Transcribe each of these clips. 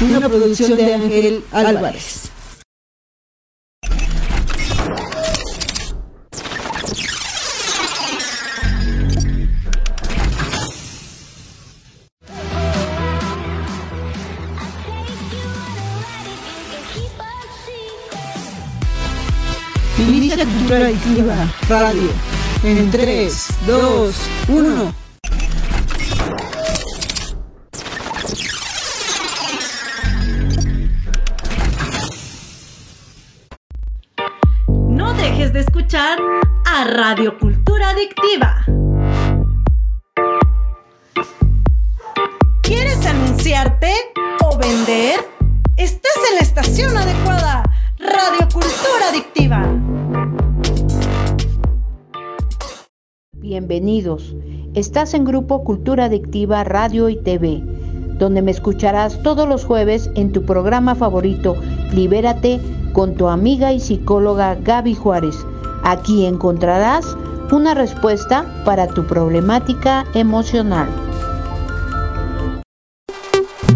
Una producción de Ángel Álvarez. Inicia Cultura Adictiva Radio en 3, 2, 1. No dejes de escuchar a Radio Cultura Adictiva. ¿Quieres anunciarte o vender? Estás en la estación adecuada. Radio Cultura Adictiva. Bienvenidos. Estás en Grupo Cultura Adictiva Radio y TV, donde me escucharás todos los jueves en tu programa favorito, Libérate, con tu amiga y psicóloga Gaby Juárez. Aquí encontrarás una respuesta para tu problemática emocional.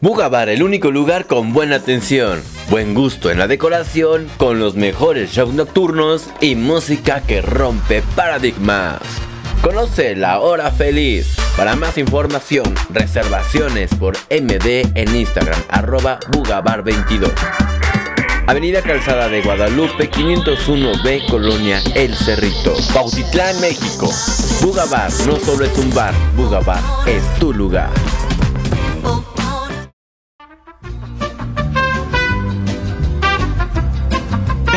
Bugabar, el único lugar con buena atención, buen gusto en la decoración, con los mejores shows nocturnos y música que rompe paradigmas. Conoce la hora feliz. Para más información, reservaciones por MD en Instagram, arroba Bugabar22. Avenida Calzada de Guadalupe, 501B, Colonia El Cerrito, Pautitlán, México. Bugabar no solo es un bar, Bugabar es tu lugar.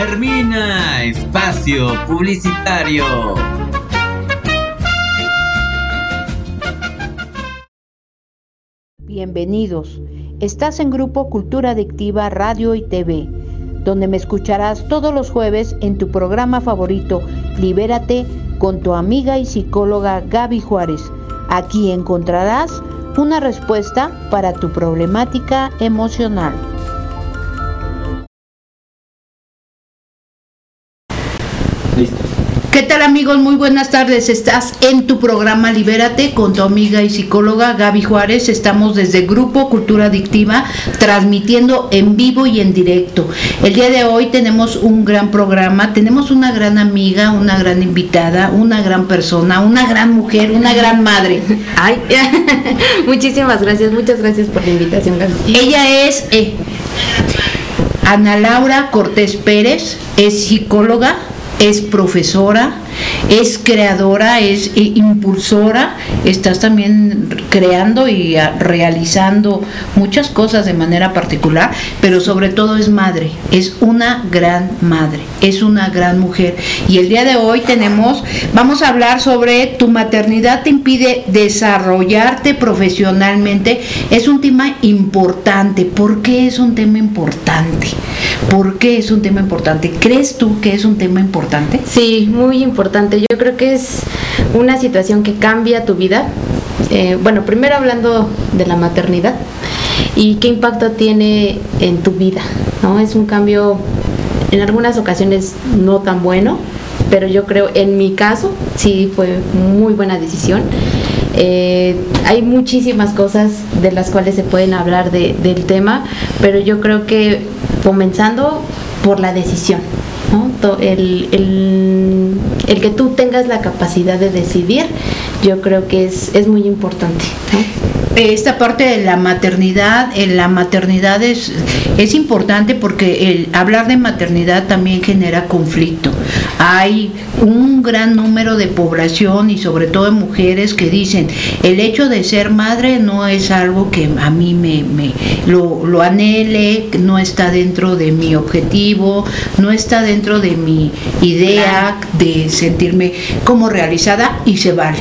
Termina espacio publicitario. Bienvenidos. Estás en Grupo Cultura Adictiva Radio y TV, donde me escucharás todos los jueves en tu programa favorito, Libérate, con tu amiga y psicóloga Gaby Juárez. Aquí encontrarás una respuesta para tu problemática emocional. ¿Qué tal amigos? Muy buenas tardes. Estás en tu programa Libérate con tu amiga y psicóloga Gaby Juárez. Estamos desde Grupo Cultura Adictiva transmitiendo en vivo y en directo. El día de hoy tenemos un gran programa, tenemos una gran amiga, una gran invitada, una gran persona, una gran mujer, una gran madre. Ay, muchísimas gracias, muchas gracias por la invitación, Gaby. Ella es eh, Ana Laura Cortés Pérez, es psicóloga, es profesora, es creadora, es eh, impulsora, estás también creando y ah, realizando muchas cosas de manera particular, pero sobre todo es madre, es una gran madre, es una gran mujer. Y el día de hoy tenemos, vamos a hablar sobre tu maternidad te impide desarrollarte profesionalmente. Es un tema importante. ¿Por qué es un tema importante? ¿Por qué es un tema importante? ¿Crees tú que es un tema importante? Sí, muy importante. Yo creo que es una situación que cambia tu vida. Eh, bueno, primero hablando de la maternidad y qué impacto tiene en tu vida, ¿no? Es un cambio en algunas ocasiones no tan bueno, pero yo creo en mi caso sí fue muy buena decisión. Eh, hay muchísimas cosas de las cuales se pueden hablar de- del tema, pero yo creo que comenzando por la decisión. El, el- el que tú tengas la capacidad de decidir, yo creo que es, es muy importante. Esta parte de la maternidad, en la maternidad es, es importante porque el hablar de maternidad también genera conflicto. Hay un gran número de población y sobre todo de mujeres que dicen el hecho de ser madre no es algo que a mí me, me- lo, lo anhele, no está dentro de mi objetivo, no está dentro de mi idea de sentirme como realizada y se vale.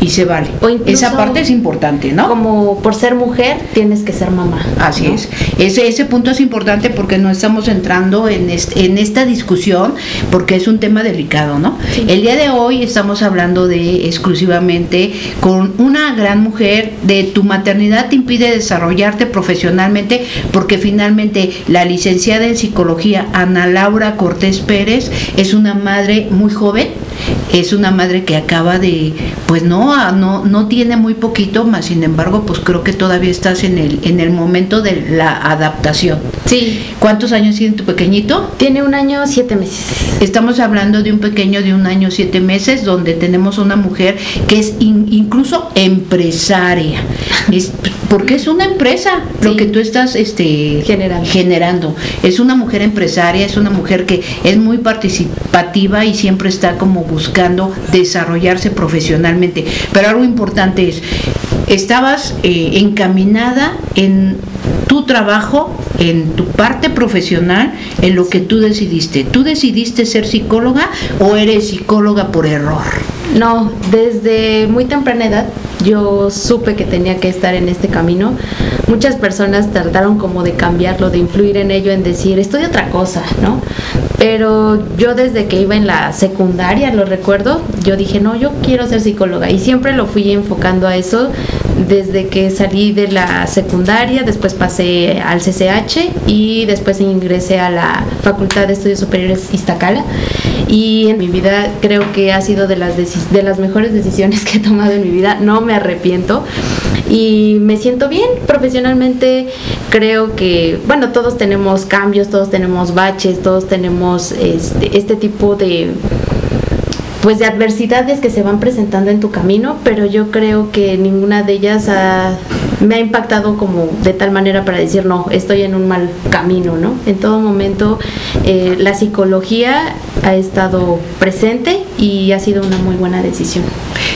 Y se vale. O Esa parte es importante, ¿no? Como por ser mujer tienes que ser mamá. Así ¿no? es. Ese, ese punto es importante porque no estamos entrando en, este- en esta discusión porque es un tema delicado, ¿no? El día de hoy estamos hablando de exclusivamente con una gran mujer de tu maternidad te impide desarrollarte profesionalmente porque finalmente la licenciada en psicología Ana Laura Cortés Pérez es una madre muy joven, es una madre que acaba de, pues no, no, no tiene muy poquito, más sin embargo, pues creo que todavía estás en el, en el momento de la adaptación. Sí, ¿Cuántos años tiene tu pequeñito? tiene un año, siete meses. Estamos hablando de un pequeño de un año siete meses, donde tenemos una mujer que es incluso empresaria. Es, porque es una empresa lo que tú estás este, Generando. generando. Es una mujer empresaria, es una mujer que es muy participativa y siempre está como buscando desarrollarse profesionalmente. Pero algo importante es, estabas eh, encaminada en tu trabajo, en tu parte profesional, en lo que tú decidiste. ¿Tú decidiste ser psicóloga o eres psicóloga por error? No, desde muy temprana edad yo supe que tenía que estar en este camino. Muchas personas trataron como de cambiarlo, de influir en ello, en decir, estudia otra cosa, ¿no? Pero yo desde que iba en la secundaria, lo recuerdo, yo dije, no, yo quiero ser psicóloga y siempre lo fui enfocando a eso desde que salí de la secundaria, después pasé al CCH y después ingresé a la Facultad de Estudios Superiores Iztacala. Y en mi vida creo que ha sido de las, de las mejores decisiones que he tomado en mi vida, no me arrepiento y me siento bien. Profesionalmente, creo que, bueno, todos tenemos cambios, todos tenemos baches, todos tenemos este, este tipo de pues de adversidades que se van presentando en tu camino, pero yo creo que ninguna de ellas ha- me ha impactado como de tal manera para decir no, estoy en un mal camino, ¿no? En todo momento eh, la psicología ha estado presente y ha sido una muy buena decisión.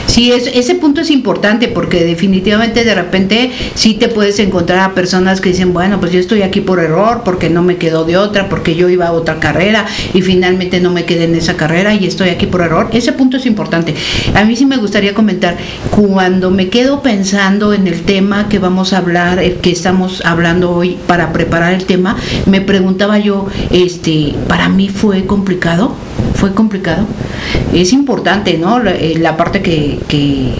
Sí, es, ese punto es importante porque definitivamente de repente sí te puedes encontrar a personas que dicen, bueno, pues yo estoy aquí por error, porque no me quedó de otra, porque yo iba a otra carrera y finalmente no me quedé en esa carrera y estoy aquí por error. Ese punto es importante. A mí sí me gustaría comentar, cuando me quedo pensando en el tema que vamos a hablar, el que estamos hablando hoy para preparar el tema, me preguntaba yo, este, para mí fue complicado, fue complicado. Es importante, ¿no? La, eh, parte que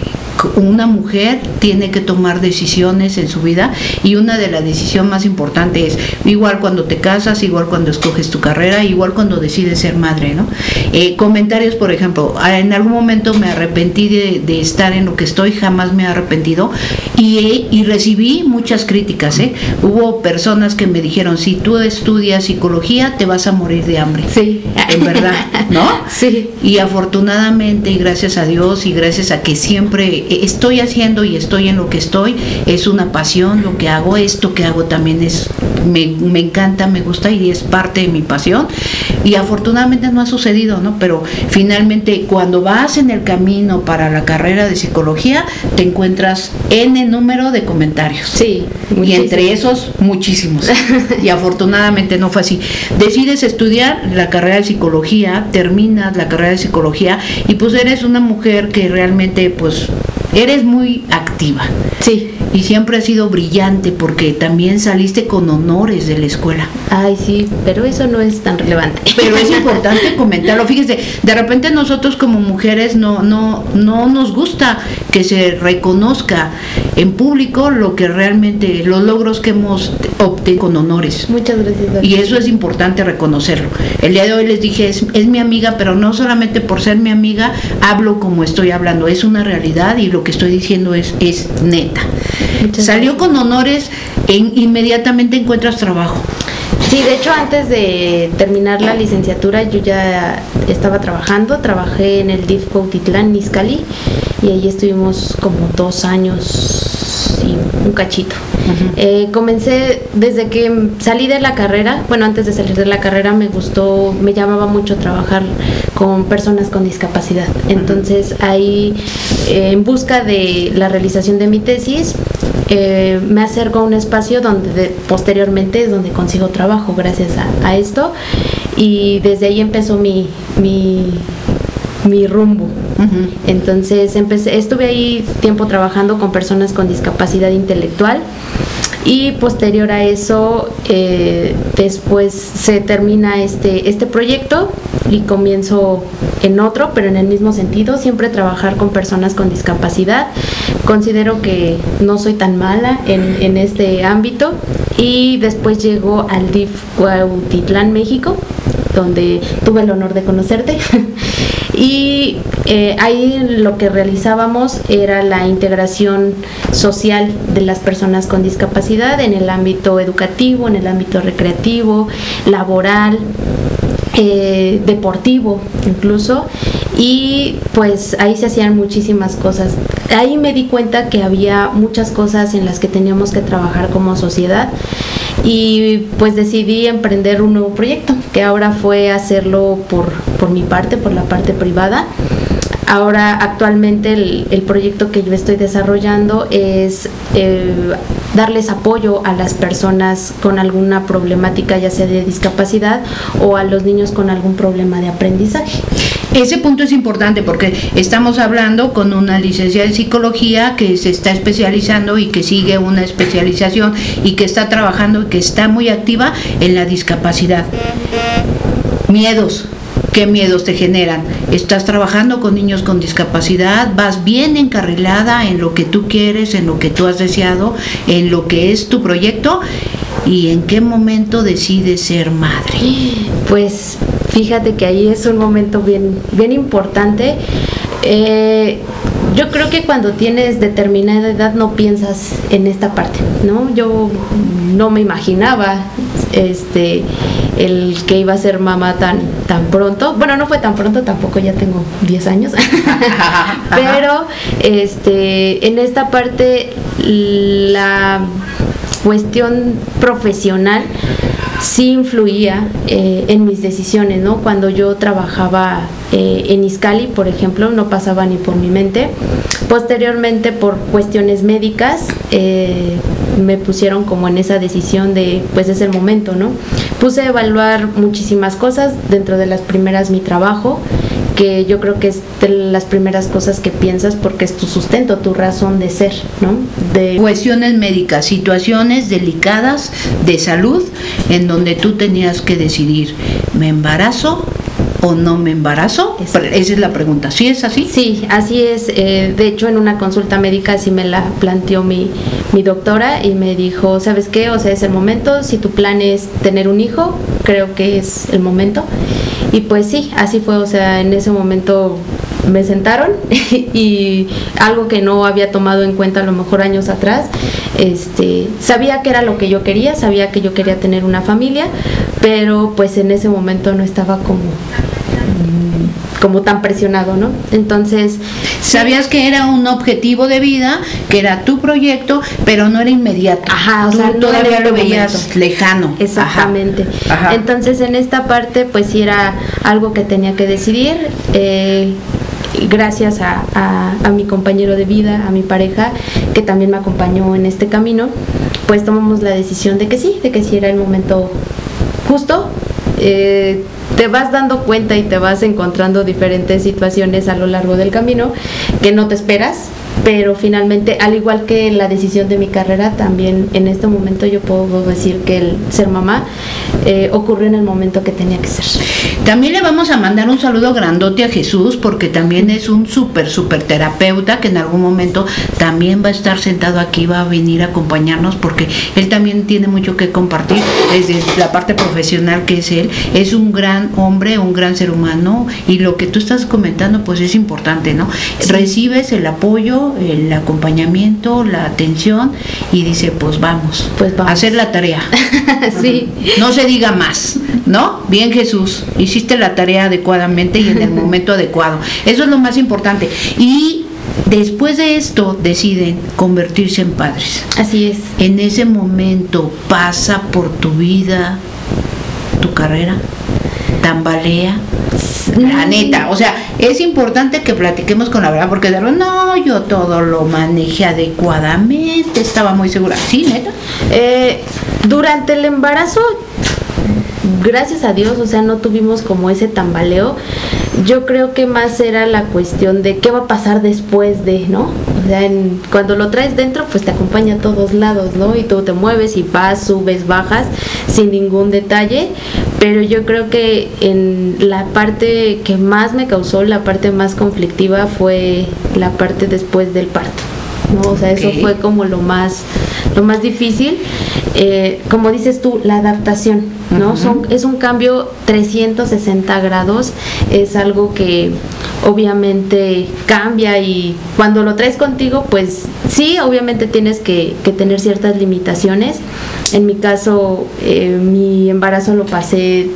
una mujer tiene que tomar decisiones en su vida y una de las decisiones más importantes es igual cuando te casas, igual cuando escoges tu carrera, igual cuando decides ser madre, ¿no? Eh, comentarios, por ejemplo, en algún momento me arrepentí de, de estar en lo que estoy, jamás me he arrepentido y, y recibí muchas críticas, ¿eh? Hubo personas que me dijeron, si tú estudias psicología te vas a morir de hambre. Sí. En verdad, ¿no? Sí. Y afortunadamente y gracias a Dios y gracias a que siempre estoy haciendo y estoy en lo que estoy, es una pasión lo que hago, esto que hago también es, me, me encanta, me gusta y es parte de mi pasión. Y afortunadamente no ha sucedido, ¿no? Pero finalmente cuando vas en el camino para la carrera de psicología, te encuentras N número de comentarios. Sí, Y entre esos, muchísimos. y afortunadamente no fue así. Decides estudiar la carrera de psicología, terminas la carrera de psicología y pues eres una mujer que realmente pues eres muy activa. Sí. Y siempre has sido brillante porque también saliste con honores de la escuela. Ay, sí, pero eso no es tan relevante. Pero es importante comentarlo. Fíjese, de repente nosotros como mujeres no, no, no nos gusta que se reconozca en público lo que realmente, los logros que hemos obtenido con honores. Muchas gracias. Y eso es importante reconocerlo. El día de hoy les dije, es, es mi amiga, pero no solamente por ser mi amiga, hablo como estoy hablando. Es una realidad y lo que estoy diciendo es, es neta. Muchas Salió con honores e inmediatamente encuentras trabajo. Sí, de hecho antes de terminar la licenciatura yo ya estaba trabajando, trabajé en el DIF Cuautitlán, Niscali, y ahí estuvimos como dos años y un cachito. Eh, comencé desde que salí de la carrera, bueno, antes de salir de la carrera me gustó, me llamaba mucho trabajar con personas con discapacidad. Entonces ahí, eh, en busca de la realización de mi tesis, eh, me acerco a un espacio donde posteriormente es donde consigo trabajo gracias a, esto y desde ahí empezó mi, mi, rumbo. Entonces empecé, estuve ahí tiempo trabajando con personas con discapacidad intelectual y posterior a eso eh, después se termina este, este proyecto y comienzo en otro, pero en el mismo sentido, siempre trabajar con personas con discapacidad. Considero que no soy tan mala en, en este ámbito y después llego al DIF Cuautitlán, México, donde tuve el honor de conocerte. y eh, ahí lo que realizábamos era la integración social de las personas con discapacidad en el ámbito educativo, en el ámbito recreativo, laboral, eh, deportivo incluso y pues ahí se hacían muchísimas cosas. Ahí me di cuenta que había muchas cosas en las que teníamos que trabajar como sociedad y pues decidí emprender un nuevo proyecto que ahora fue hacerlo por, por mi parte, por la parte privada Ahora actualmente el, proyecto que yo estoy desarrollando es eh, darles apoyo a las personas con alguna problemática, ya sea de discapacidad o a los niños con algún problema de aprendizaje. Ese punto es importante porque estamos hablando con una licenciada en psicología que se está especializando y que sigue una especialización y que está trabajando y que está muy activa en la discapacidad. Miedos, ¿Qué miedos te generan? ¿Estás trabajando con niños con discapacidad? ¿Vas bien encarrilada en lo que tú quieres, en lo que tú has deseado, en lo que es tu proyecto? ¿Y en qué momento decides ser madre? Pues fíjate que ahí es un momento bien, bien importante. Eh, yo creo que cuando tienes determinada edad no piensas en esta parte, ¿no? Yo no me imaginaba este el que iba a ser mamá tan, tan pronto. Bueno, no fue tan pronto, tampoco ya tengo 10 años. Pero este, en esta parte la cuestión profesional sí influía eh, en mis decisiones, ¿no? Cuando yo trabajaba eh, en Iscali, por ejemplo, no pasaba ni por mi mente. Posteriormente, por cuestiones médicas, eh, me pusieron como en esa decisión de, pues es el momento, ¿no? Puse a evaluar muchísimas cosas, dentro de las primeras mi trabajo, que yo creo que es de las primeras cosas que piensas porque es tu sustento, tu razón de ser, ¿no? De cuestiones médicas, situaciones delicadas de salud en donde tú tenías que decidir, ¿me embarazo o no me embarazo? Esa es la pregunta. ¿Sí es así? Sí, así es. Eh, de hecho, en una consulta médica sí me la planteó mi, mi doctora y me dijo, ¿sabes qué? O sea, es el momento. Si tu plan es tener un hijo, creo que es el momento. Y pues sí, así fue. O sea, en ese momento me sentaron y algo que no había tomado en cuenta a lo mejor años atrás, este, sabía que era lo que yo quería, sabía que yo quería tener una familia, pero pues en ese momento no estaba como como tan presionado, ¿no? Entonces... Sabías que era un objetivo de vida, que era tu proyecto, pero no era inmediato. Ajá, o sea, todavía lo veías lejano. Exactamente. Entonces en esta parte pues sí era algo que tenía que decidir. Eh, gracias a, mi compañero de vida, a mi pareja, que también me acompañó en este camino, pues tomamos la decisión de que sí, de que sí era el momento justo. Eh, te vas dando cuenta y te vas encontrando diferentes situaciones a lo largo del camino que no te esperas, pero finalmente, al igual que la decisión de mi carrera, también en este momento yo puedo decir que el ser mamá eh, ocurrió en el momento que tenía que ser. También le vamos a mandar un saludo grandote a Jesús porque también es un súper, súper terapeuta que en algún momento también va a estar sentado aquí, va a venir a acompañarnos porque él también tiene mucho que compartir desde la parte profesional que es él. Es un gran hombre, un gran ser humano y lo que tú estás comentando pues es importante, ¿no? Recibes el apoyo, el acompañamiento, la atención y dice pues vamos, Pues vamos. a hacer la tarea. sí. No se diga más, ¿no? Bien Jesús, hiciste la tarea adecuadamente y en el momento adecuado. Eso es lo más importante. Y después de esto deciden convertirse en padres. Así es. En ese momento pasa por tu vida, tu carrera, tambalea. La neta, o sea, es importante que platiquemos con la verdad, porque de verdad, no, yo todo lo manejé adecuadamente, estaba muy segura. Sí, neta. Eh, durante el embarazo, gracias a Dios, o sea, no tuvimos como ese tambaleo. Yo creo que más era la cuestión de qué va a pasar después de, ¿no? O sea, en- cuando lo traes dentro, pues te acompaña a todos lados, ¿no? Y tú te mueves y vas, subes, bajas, sin ningún detalle. Pero yo creo que en la parte que más me causó, la parte más conflictiva fue la parte después del parto. ¿no? O sea, eso fue como lo más, lo más difícil. Eh, como dices tú, la adaptación, ¿no? Son, es un cambio 360 grados, es algo que obviamente cambia y cuando lo traes contigo, pues sí, obviamente tienes que, que tener ciertas limitaciones. En mi caso, eh, mi embarazo lo pasé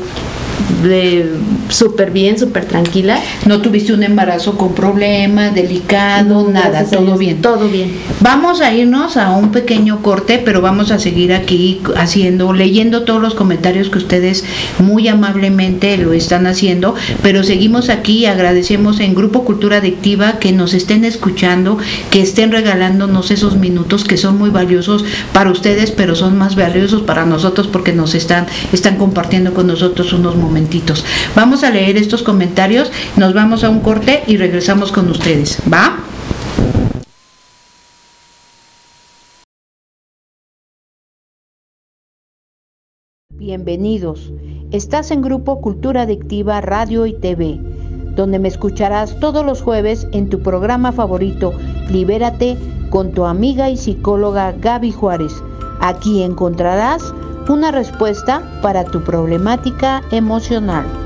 súper bien, súper tranquila. No tuviste un embarazo con problemas, delicado, No, nada, todo bien. Todo bien. Vamos a irnos a un pequeño corte, pero vamos a seguir aquí haciendo, leyendo todos los comentarios que ustedes muy amablemente lo están haciendo, pero seguimos aquí, agradecemos en Grupo Cultura Adictiva que nos estén escuchando, que estén regalándonos esos minutos que son muy valiosos para ustedes, pero son más valiosos para nosotros porque nos están, están compartiendo con nosotros unos momentitos. Vamos a leer estos comentarios, nos vamos a un corte y regresamos con ustedes, ¿va? Bienvenidos. Estás en Grupo Cultura Adictiva Radio y TV, donde me escucharás todos los jueves en tu programa favorito, Libérate, con tu amiga y psicóloga Gaby Juárez. Aquí encontrarás una respuesta para tu problemática emocional.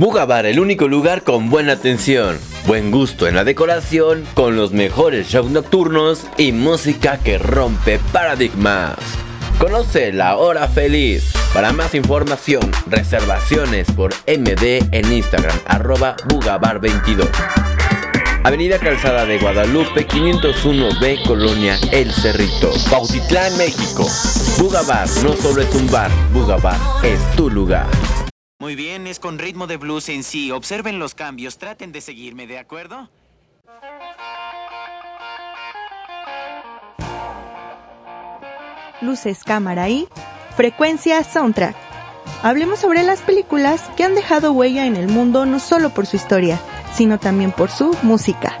Bugabar, el único lugar con buena atención, buen gusto en la decoración, con los mejores shows nocturnos y música que rompe paradigmas. Conoce la hora feliz. Para más información, reservaciones por MD en Instagram, arroba Bugabar22. Avenida Calzada de Guadalupe 501B, Colonia El Cerrito, Bautitlán, México. Bugabar no solo es un bar, Bugabar es tu lugar. Muy bien, es con ritmo de blues en sí. Observen los cambios, traten de seguirme, ¿de acuerdo? Luces, cámara y frecuencia soundtrack. Hablemos sobre las películas que han dejado huella en el mundo no solo por su historia, sino también por su música.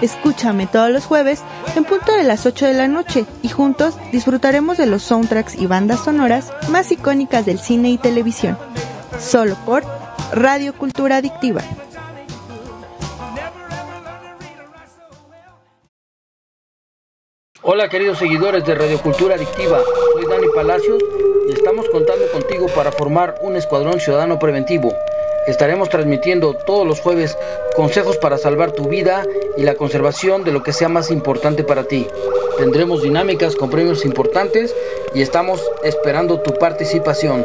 Escúchame todos los jueves en punto de las 8 de la noche y juntos disfrutaremos de los soundtracks y bandas sonoras más icónicas del cine y televisión. Solo por Radio Cultura Adictiva. Hola queridos seguidores de Radio Cultura Adictiva, soy Dani Palacios y estamos contando contigo para formar un escuadrón ciudadano preventivo. Estaremos transmitiendo todos los jueves consejos para salvar tu vida y la conservación de lo que sea más importante para ti. Tendremos dinámicas con premios importantes y estamos esperando tu participación.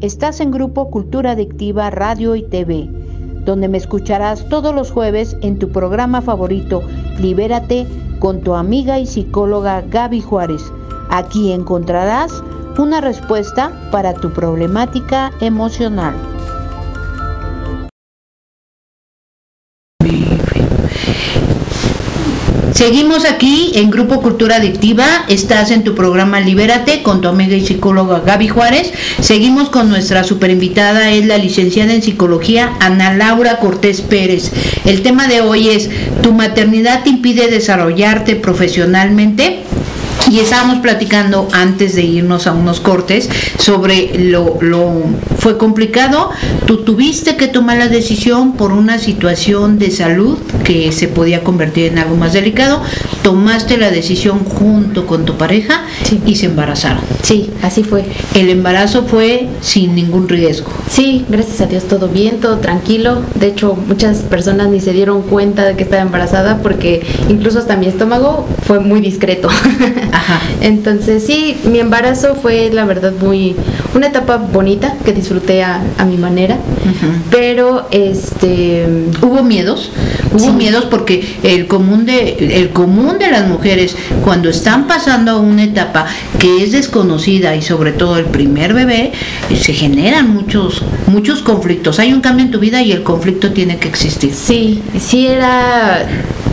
Estás en Grupo Cultura Adictiva Radio y TV, donde me escucharás todos los jueves en tu programa favorito, Libérate, con tu amiga y psicóloga Gaby Juárez. Aquí encontrarás una respuesta para tu problemática emocional. Seguimos aquí en Grupo Cultura Adictiva. Estás en tu programa Libérate con tu amiga y psicóloga Gaby Juárez. Seguimos con nuestra super invitada, es la licenciada en psicología Ana Laura Cortés Pérez. El tema de hoy es: ¿tu maternidad te impide desarrollarte profesionalmente? Y estábamos platicando antes de irnos a unos cortes sobre lo, lo fue complicado. Tú tuviste que tomar la decisión por una situación de salud que se podía convertir en algo más delicado. Tomaste la decisión junto con tu pareja y se embarazaron. Sí, así fue. El embarazo fue sin ningún riesgo. Sí, gracias a Dios todo bien, todo tranquilo. De hecho, muchas personas ni se dieron cuenta de que estaba embarazada porque incluso hasta mi estómago fue muy discreto. Ajá. Entonces sí, mi embarazo fue la verdad muy una etapa bonita que disfruté a, a mi manera, pero este hubo miedos, hubo miedos porque el común de el común de las mujeres cuando están pasando una etapa que es desconocida y sobre todo el primer bebé se generan muchos muchos conflictos. Hay un cambio en tu vida y el conflicto tiene que existir. Sí, sí era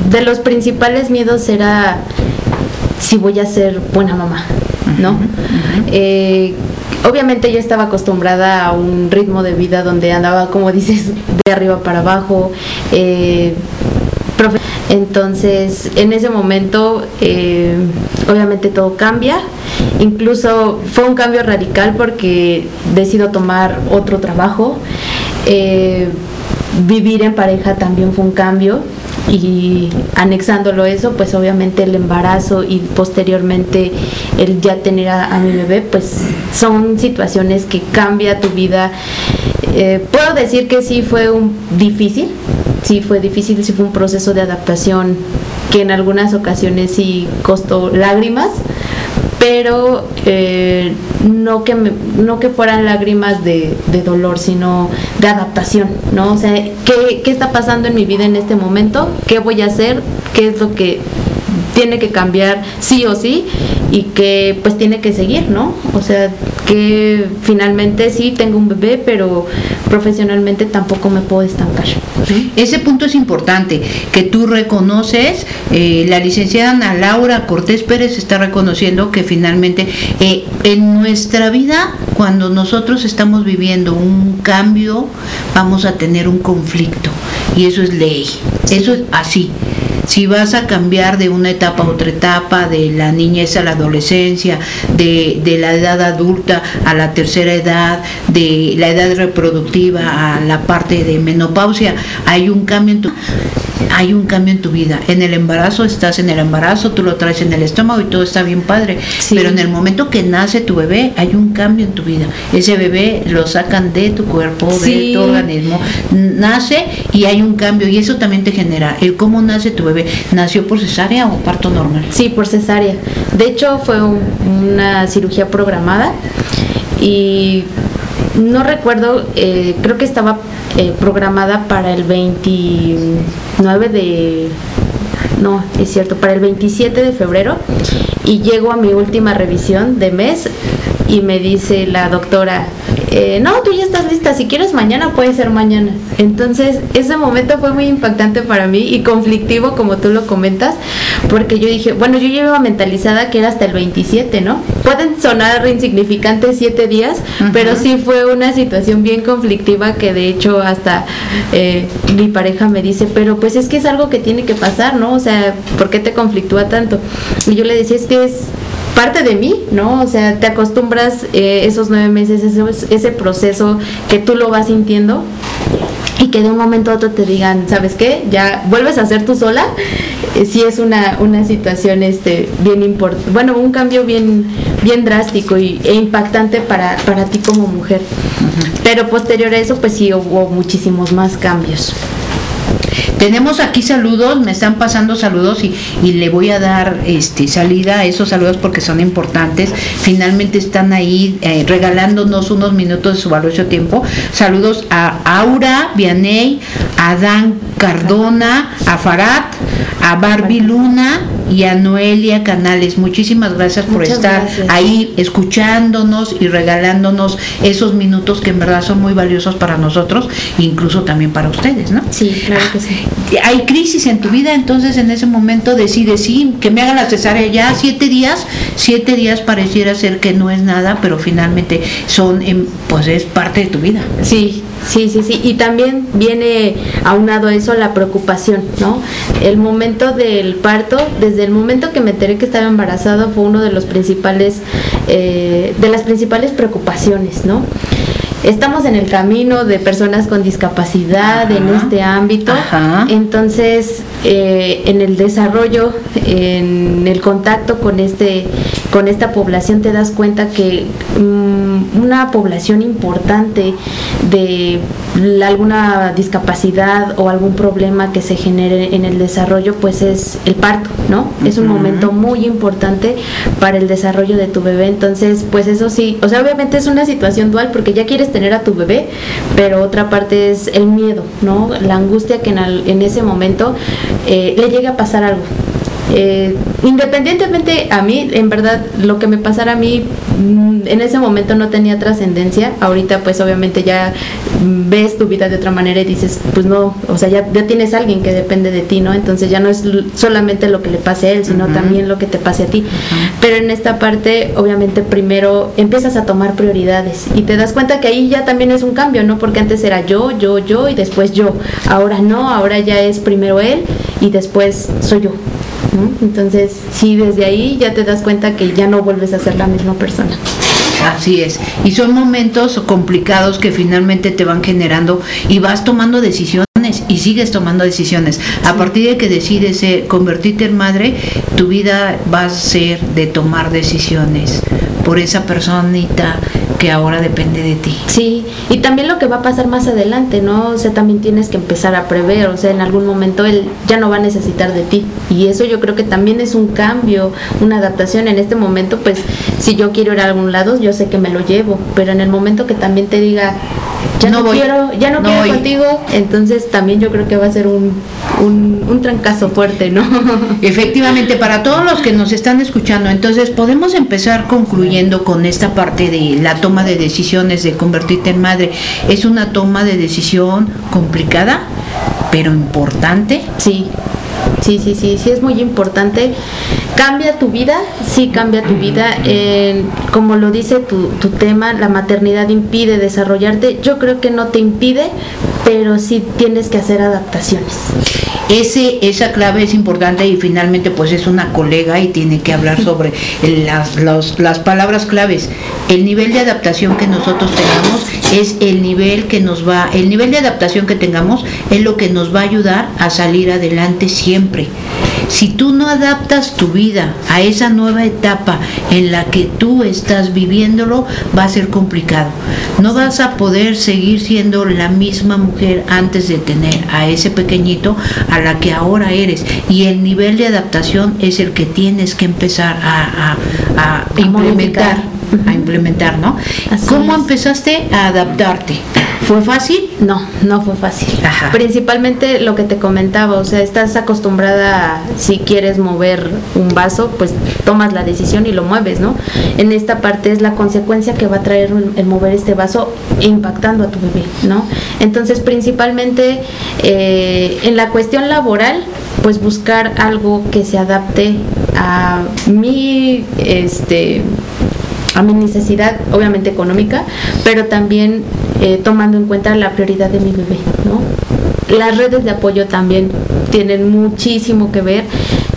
de los principales miedos era si voy a ser buena mamá, ¿no? Eh, obviamente yo estaba acostumbrada a un ritmo de vida donde andaba, como dices, de arriba para abajo. eh, entonces, en ese momento, eh, obviamente todo cambia. Incluso fue un cambio radical porque decido tomar otro trabajo. Eh, vivir en pareja también fue un cambio y anexándolo eso, pues obviamente el embarazo y posteriormente el ya tener a, mi bebé, pues son situaciones que cambia tu vida. Eh, puedo decir que sí fue un difícil, sí fue difícil, sí fue un proceso de adaptación que en algunas ocasiones sí costó lágrimas, pero eh, no, que me- no que fueran lágrimas de, de dolor, sino de adaptación, ¿no? O sea, ¿qué, ¿qué está pasando en mi vida en este momento? ¿Qué voy a hacer? ¿Qué es lo que tiene que cambiar sí o sí y que pues tiene que seguir, ¿no? O sea, que finalmente sí tengo un bebé, pero profesionalmente tampoco me puedo estancar. Ese punto es importante, que tú reconoces, eh, la licenciada Ana Laura Cortés Pérez está reconociendo que finalmente eh, en nuestra vida, cuando nosotros estamos viviendo un cambio, vamos a tener un conflicto. Y eso es ley, eso es así. Si vas a cambiar de una etapa a otra etapa, de la niñez a la adolescencia, de, la edad adulta a la tercera edad, de la edad reproductiva a la parte de menopausia, hay un cambio en tu hay un cambio en tu vida. En el embarazo estás en el embarazo, tú lo traes en el estómago y todo está bien padre. Pero en el momento que nace tu bebé, hay un cambio en tu vida. Ese bebé lo sacan de tu cuerpo, Sí. de tu organismo, nace y hay un cambio y eso también te genera. El cómo nace tu bebé, ¿nació por cesárea o parto normal? Sí, por cesárea. De hecho, fue un- una cirugía programada y no recuerdo, eh, creo que estaba eh, programada para el 29 de... No, es cierto, para el 27 de febrero y llego a mi última revisión de mes y me dice la doctora, eh, no, tú ya estás lista, si quieres mañana puede ser mañana. Entonces ese momento fue muy impactante para mí y conflictivo como tú lo comentas, porque yo dije, bueno, yo llevaba mentalizada que era hasta el 27, ¿no? Pueden sonar insignificantes siete días, pero sí fue una situación bien conflictiva que de hecho hasta eh, mi pareja me dice, pero pues es que es algo que tiene que pasar, ¿no? O sea, ¿por qué te conflictúa tanto? Y yo le decía, es que es parte de mí, ¿no? O sea, te acostumbras eh, esos nueve meses, ese, ese proceso que tú lo vas sintiendo y que de un momento a otro te digan, ¿sabes qué? Ya vuelves a ser tú sola. Eh, sí es una, una situación este, bien importante, bueno, un cambio bien, bien drástico y, e impactante para, para ti como mujer. Pero posterior a eso, pues sí hubo muchísimos más cambios. Tenemos aquí saludos, me están pasando saludos y, y le voy a dar este salida a esos saludos porque son importantes. Finalmente están ahí eh, regalándonos unos minutos de su valioso tiempo. Saludos a Aura Vianey, a Dan Cardona, a Farad, a Barbie Luna y a Noelia Canales. Muchísimas gracias por estar gracias. ahí escuchándonos y regalándonos esos minutos que en verdad son muy valiosos para nosotros, incluso también para ustedes, ¿no? Sí, claro que sí. hay crisis en tu vida, entonces en ese momento decides, sí, que me haga la cesárea ya siete días, siete días pareciera ser que no es nada, pero finalmente son, pues es parte de tu vida. Sí, sí, sí, sí. Y también viene aunado a eso la preocupación, ¿no? El momento del parto, desde el momento que me enteré que estaba embarazada, fue uno de los principales, eh, de las principales preocupaciones, ¿no? Estamos en el camino de personas con discapacidad en este ámbito, entonces eh, en el desarrollo, en el contacto con este, con esta población te das cuenta que mm, una población importante de alguna discapacidad o algún problema que se genere en el desarrollo, pues es el parto, ¿no? Es un momento muy importante para el desarrollo de tu bebé, entonces, pues eso sí, o sea, obviamente es una situación dual porque ya quieres tener a tu bebé, pero otra parte es el miedo, ¿no? La angustia que en, al- en ese momento eh, le llega a pasar algo. Eh, independientemente a mí, en verdad, lo que me pasara a mí mm, en ese momento no tenía trascendencia. Ahorita, pues obviamente ya ves tu vida de otra manera y dices, pues no, o sea, ya, ya tienes alguien que depende de ti, ¿no? Entonces ya no es solamente lo que le pase a él, sino también lo que te pase a ti. Pero en esta parte, obviamente, primero empiezas a tomar prioridades y te das cuenta que ahí ya también es un cambio, ¿no? Porque antes era yo, yo, yo y después yo. Ahora no, ahora ya es primero él y después soy yo. ¿No? Entonces, sí, desde ahí ya te das cuenta que ya no vuelves a ser la misma persona. Así es. Y son momentos complicados que finalmente te van generando y vas tomando decisiones y sigues tomando decisiones. A partir de que decides eh, convertirte en madre, tu vida va a ser de tomar decisiones por esa personita que ahora depende de ti. Sí, y también lo que va a pasar más adelante, ¿no? O sea, también tienes que empezar a prever, o sea, en algún momento él ya no va a necesitar de ti. Y eso yo creo que también es un cambio, una adaptación. En este momento, pues, si yo quiero ir a algún lado, yo sé que me lo llevo, pero en el momento que también te diga, ya no, quiero, ya no, quiero contigo, entonces también yo creo que va a ser un, un, un trancazo fuerte, ¿no? Efectivamente, para todos los que nos están escuchando, entonces podemos empezar concluyendo con esta parte de la toma de decisiones de convertirte en madre. Es una toma de decisión complicada, pero importante. Sí, sí, sí, sí, sí, es muy importante. ¿Cambia tu vida? Sí, cambia tu vida. Eh, como lo dice tu, tu tema, la maternidad impide desarrollarte. Yo creo que no te impide, pero sí tienes que hacer adaptaciones. Ese, esa clave es importante y finalmente pues es una colega y tiene que hablar sobre las, los- las palabras claves. El nivel de adaptación que nosotros tengamos es el nivel que nos va, el nivel de adaptación que tengamos es lo que nos va a ayudar a salir adelante siempre. Si tú no adaptas tu vida a esa nueva etapa en la que tú estás viviéndolo, va a ser complicado. No vas a poder seguir siendo la misma mujer antes de tener a ese pequeñito a la que ahora eres. Y el nivel de adaptación es el que tienes que empezar a, a- a implementar. A implementar, ¿no? ¿Cómo empezaste a adaptarte? ¿Fue fácil? No, no fue fácil. Principalmente lo que te comentaba, o sea, estás acostumbrada, a, si quieres mover un vaso, pues tomas la decisión y lo mueves, ¿no? En esta parte es la consecuencia que va a traer el, el mover este vaso impactando a tu bebé, ¿no? Entonces, principalmente eh, en la cuestión laboral, pues buscar algo que se adapte a mi, este, a mi necesidad, obviamente económica, pero también eh, tomando en cuenta la prioridad de mi bebé, ¿no? Las redes de apoyo también tienen muchísimo que ver.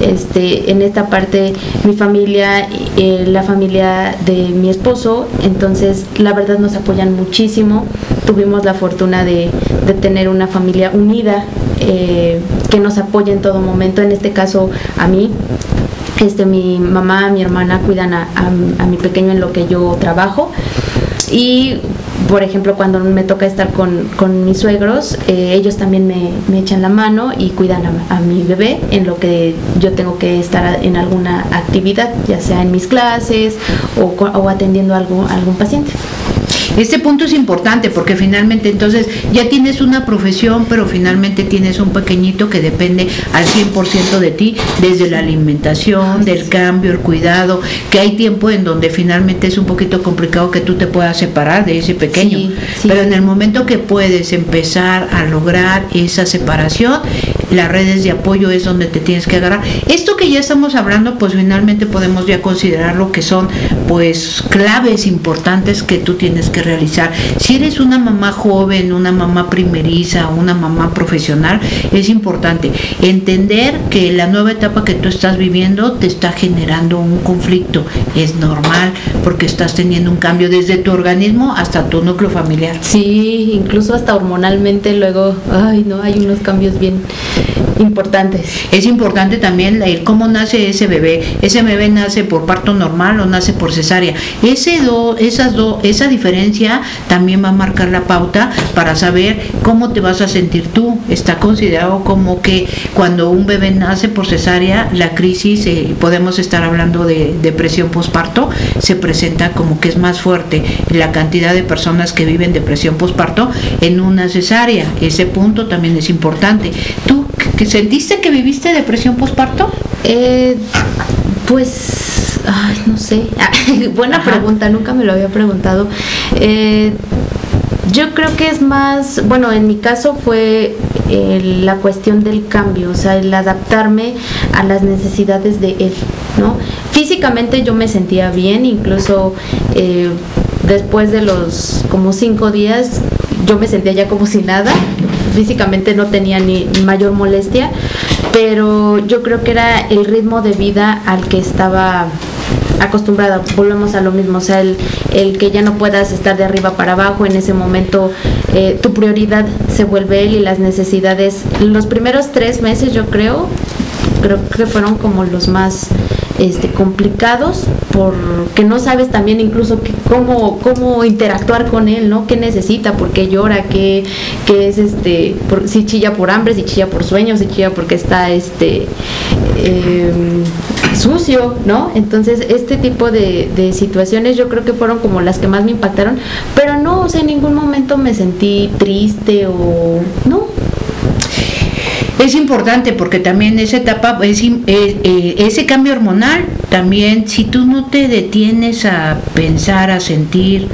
Este, en esta parte, mi familia, eh, la familia de mi esposo, entonces la verdad nos apoyan muchísimo. Tuvimos la fortuna de, de tener una familia unida eh, que nos apoya en todo momento. En este caso, a mí, este, mi mamá, mi hermana cuidan a, mi pequeño en lo que yo trabajo. Y, por ejemplo, cuando me toca estar con, con mis suegros, eh, ellos también me, me echan la mano y cuidan a, mi bebé en lo que yo tengo que estar en alguna actividad, ya sea en mis clases o, o atendiendo a a algún paciente. Este punto es importante porque finalmente entonces ya tienes una profesión, pero finalmente tienes un pequeñito que depende al 100% de ti, desde la alimentación, del cambio, el cuidado, que hay tiempo en donde finalmente es un poquito complicado que tú te puedas separar de ese pequeño. Pero en el momento que puedes empezar a lograr esa separación, las redes de apoyo es donde te tienes que agarrar. Esto que ya estamos hablando, pues finalmente podemos ya considerar lo que son pues claves importantes que tú tienes que realizar. Si eres una mamá joven, una mamá primeriza, una mamá profesional, es importante entender que la nueva etapa que tú estás viviendo te está generando un conflicto. Es normal porque estás teniendo un cambio desde tu organismo hasta tu núcleo familiar. Sí, incluso hasta hormonalmente luego, ay no, hay unos cambios bien importantes. Es importante también el cómo nace ese bebé. Ese bebé nace por parto normal o nace por cesárea. Ese do, esas do, esa diferencia también va a marcar la pauta para saber cómo te vas a sentir tú. Está considerado como que cuando un bebé nace por cesárea, la crisis, eh, podemos estar hablando de depresión postparto, se presenta como que es más fuerte la cantidad de personas que viven depresión postparto en una cesárea. Ese punto también es importante. ¿Tú que sentiste que viviste depresión postparto? Eh, pues, ay, no sé. Buena pregunta, nunca me lo había preguntado. Eh, yo creo que es más, bueno, en mi caso fue eh, la cuestión del cambio, o sea, el adaptarme a las necesidades de él, ¿no? Físicamente yo me sentía bien, incluso eh, después de los como cinco días yo me sentía ya como si nada, físicamente no tenía ni mayor molestia, pero yo creo que era el ritmo de vida al que estaba acostumbrada, volvemos a lo mismo, o sea, el, el que ya no puedas estar de arriba para abajo, en ese momento eh, tu prioridad se vuelve él y las necesidades, los primeros tres meses yo creo, creo que fueron como los más este, complicados porque no sabes también incluso que, cómo, cómo interactuar con él, ¿no? ¿Qué necesita? ¿Por qué llora? ¿Qué, qué es este? Por, si chilla por hambre, si chilla por sueños, si chilla porque está este em, sucio, ¿no? Entonces este tipo de, de situaciones yo creo que fueron como las que más me impactaron, pero no, o sea, en ningún momento me sentí triste o no, es importante porque también esa etapa, es, eh, eh, ese cambio hormonal, también si tú no te detienes a pensar, a sentir,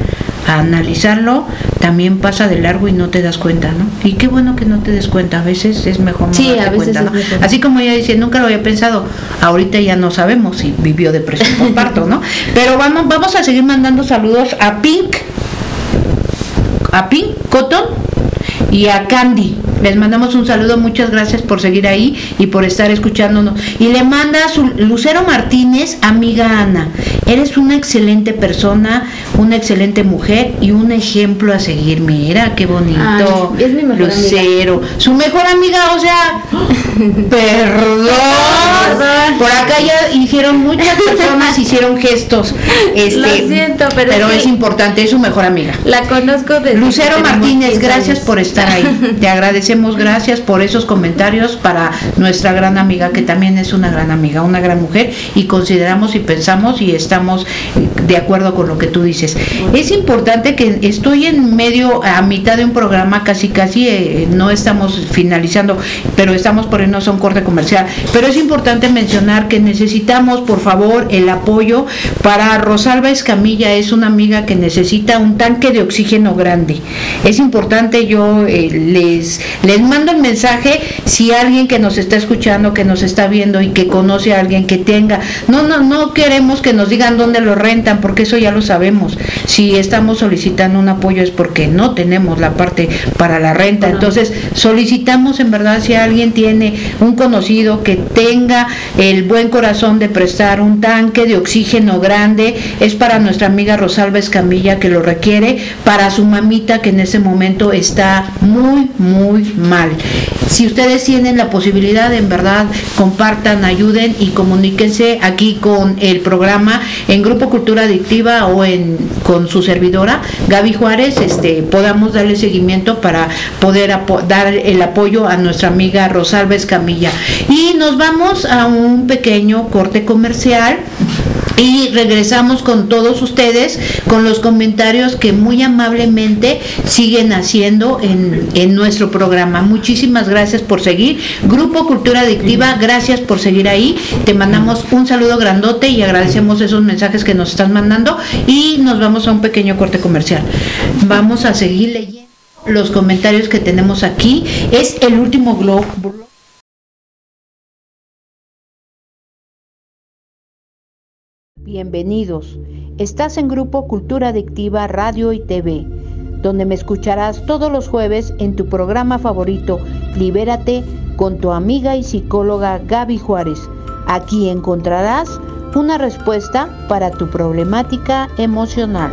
a analizarlo, también pasa de largo y no te das cuenta, ¿no? Y qué bueno que no te des cuenta, a veces es mejor no sí, darte a veces cuenta, ¿no? Así como ella dice, nunca lo había pensado, ahorita ya no sabemos si vivió depresión por parto, ¿no? Pero vamos, vamos a seguir mandando saludos a Pink, a Pink Cotton y a Candy. Les mandamos un saludo, muchas gracias por seguir ahí y por estar escuchándonos. Y le manda a su Lucero Martínez, amiga Ana. Eres una excelente persona, una excelente mujer y un ejemplo a seguir. Mira, qué bonito. Ay, es mi mejor Lucero. Su mejor amiga, o sea, perdón. Por acá ya hicieron muchas personas, hicieron gestos. Este, Lo siento, pero es que- es importante, es su mejor amiga. La conozco desde Lucero Martínez, 10 gracias años. por estar ahí. Te agradecemos, gracias por esos comentarios para nuestra gran amiga, que también es una gran amiga, una gran mujer, y consideramos y pensamos y estamos de acuerdo con lo que tú dices. Es importante que estoy en medio, a mitad de un programa, casi casi, eh, no estamos finalizando, pero estamos poniéndonos a un corte comercial. Pero es importante mencionar que necesitamos, por favor, el apoyo para Rosalba Escamilla, es una amiga que necesita un tanque de oxígeno grande. Es importante, yo eh, les, les mando el mensaje si alguien que nos está escuchando, que nos está viendo y que conoce a alguien que tenga. No, no, no queremos que nos digan dónde lo rentan, porque eso ya lo sabemos. Si estamos solicitando un apoyo es porque no tenemos la parte para la renta. Entonces, solicitamos en verdad si alguien tiene un conocido que tenga el buen corazón de prestar un tanque de oxígeno grande, es para nuestra amiga Rosalba Escamilla que lo requiere, para su mamita que en ese momento está muy, muy mal. Si ustedes tienen la posibilidad, en verdad, compartan, ayuden y comuníquense aquí con el programa en Grupo Cultura Adictiva o en con su servidora Gaby Juárez, este podamos darle seguimiento para poder dar el apoyo a nuestra amiga Rosalba Escamilla. Y nos vamos a un pequeño corte comercial y regresamos con todos ustedes con los comentarios que muy amablemente siguen haciendo en, en nuestro programa. Muchísimas gracias por seguir. Grupo Cultura Adictiva, gracias por seguir ahí. Te mandamos un saludo grandote y agradecemos esos mensajes que nos están mandando y nos vamos a un pequeño corte comercial. Vamos a seguir leyendo los comentarios que tenemos aquí. Es el último blog. Bienvenidos. Estás en Grupo Cultura Adictiva Radio y TV, donde me escucharás todos los jueves en tu programa favorito, Libérate, con tu amiga y psicóloga Gaby Juárez. Aquí encontrarás una respuesta para tu problemática emocional.